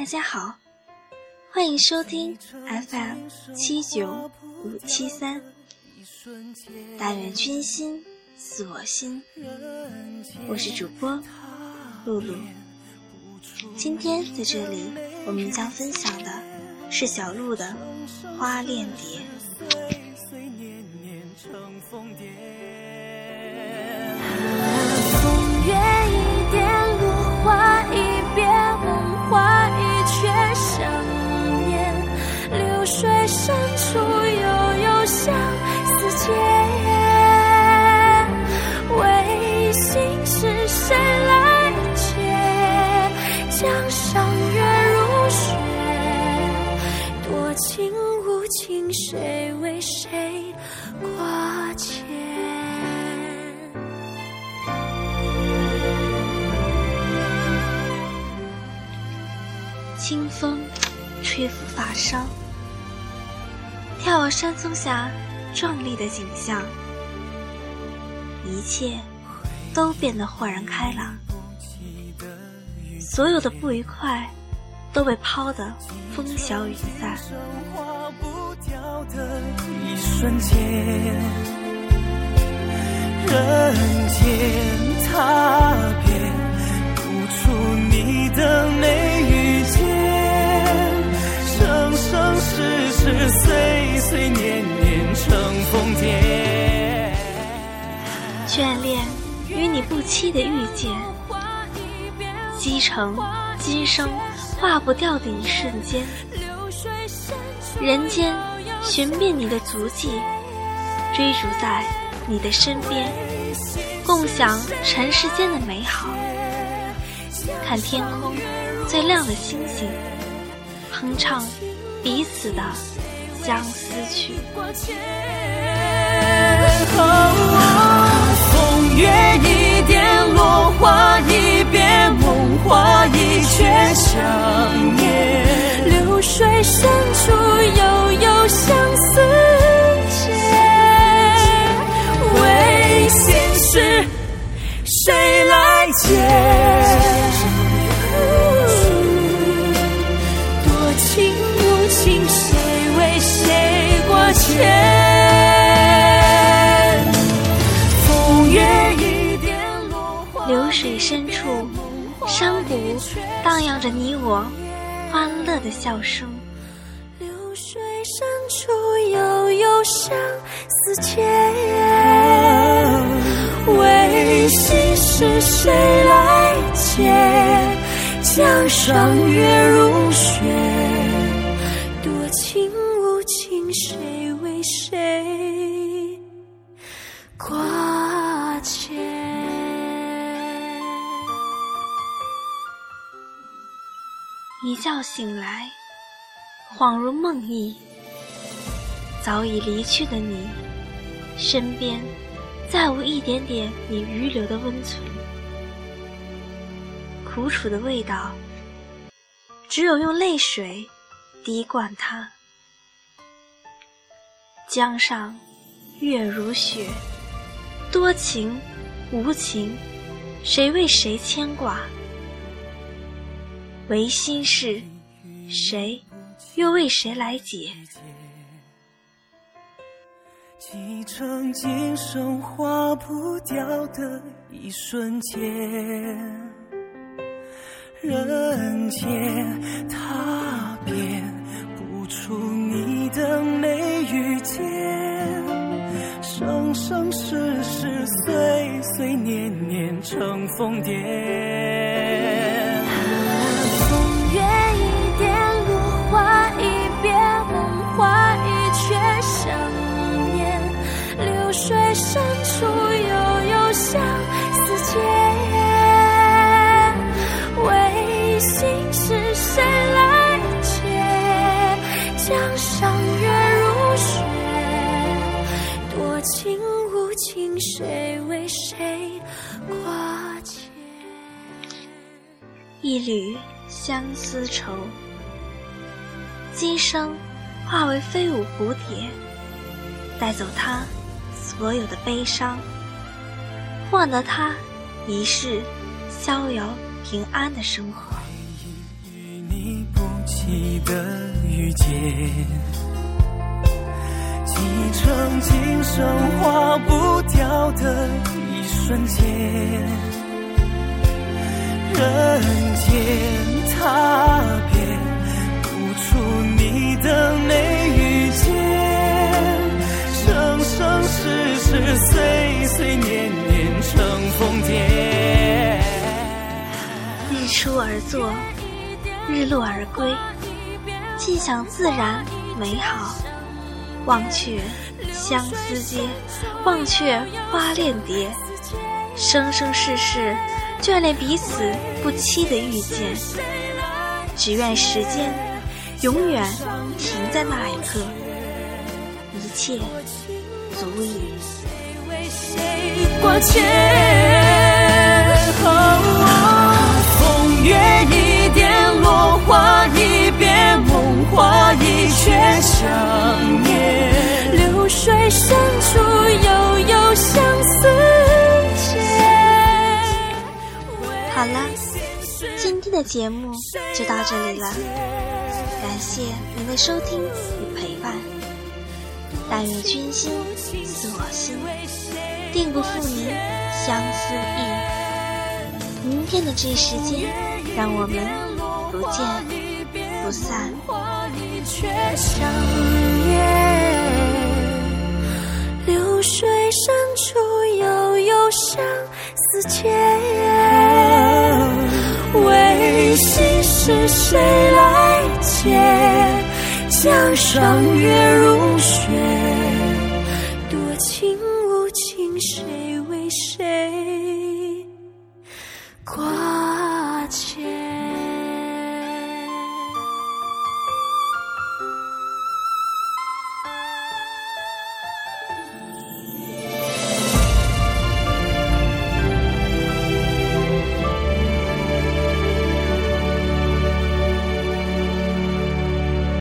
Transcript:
大家好，欢迎收听 FM 七九五七三，但愿君心似我心。我是主播露露。今天在这里，我们将分享的是小鹿的《花恋蝶》。吹拂发梢，眺望山峰下壮丽的景象，一切都变得豁然开朗，所有的不愉快都被抛得风消云散。一瞬间，人间踏遍，不出你的眉岁岁年年，成疯癫。眷恋与你不期的遇见，积成今生化不掉的一瞬间，人间。寻遍你的足迹，追逐在你的身边，共享尘世间的美好。看天空最亮的星星，哼唱彼此的相思曲。风月一点，落花一遍，梦花一阙，想念。流水深处，谁挂牵？风月一点，落花流水深处，山谷荡漾着你我。欢乐的笑声，流水深处悠悠相思结。为心事谁来解？江上月如雪，一觉醒来，恍如梦呓。早已离去的你，身边再无一点点你余留的温存。苦楚的味道，只有用泪水滴灌它。江上月如雪，多情无情，谁为谁牵挂？唯心事，谁又为谁来解？继承今生化不掉的一瞬间，人间踏遍，不出你的眉宇间，生生世世，岁岁年年，成疯癫。一缕相思愁，今生化为飞舞蝴蝶，带走他所有的悲伤，换得他一世逍遥平安的生活。忆的遇见，几程今生化不掉的一瞬间，天踏遍，不出你的眉宇间，生生世世，岁岁年年成疯癫。日出而作。日落而归，尽享自然美好。忘却相思街，忘却花恋蝶，生生世世眷恋彼此不期的遇见。只愿时间永远停在那一刻，一切足矣。风月一点，落花一别，梦话一却想念。流水深处，好了，今天的节目就到这里了，感谢您的收听与陪伴。但愿君心似我心，定不负您相思意。明天的这一时间，让我们不见不散。上月如。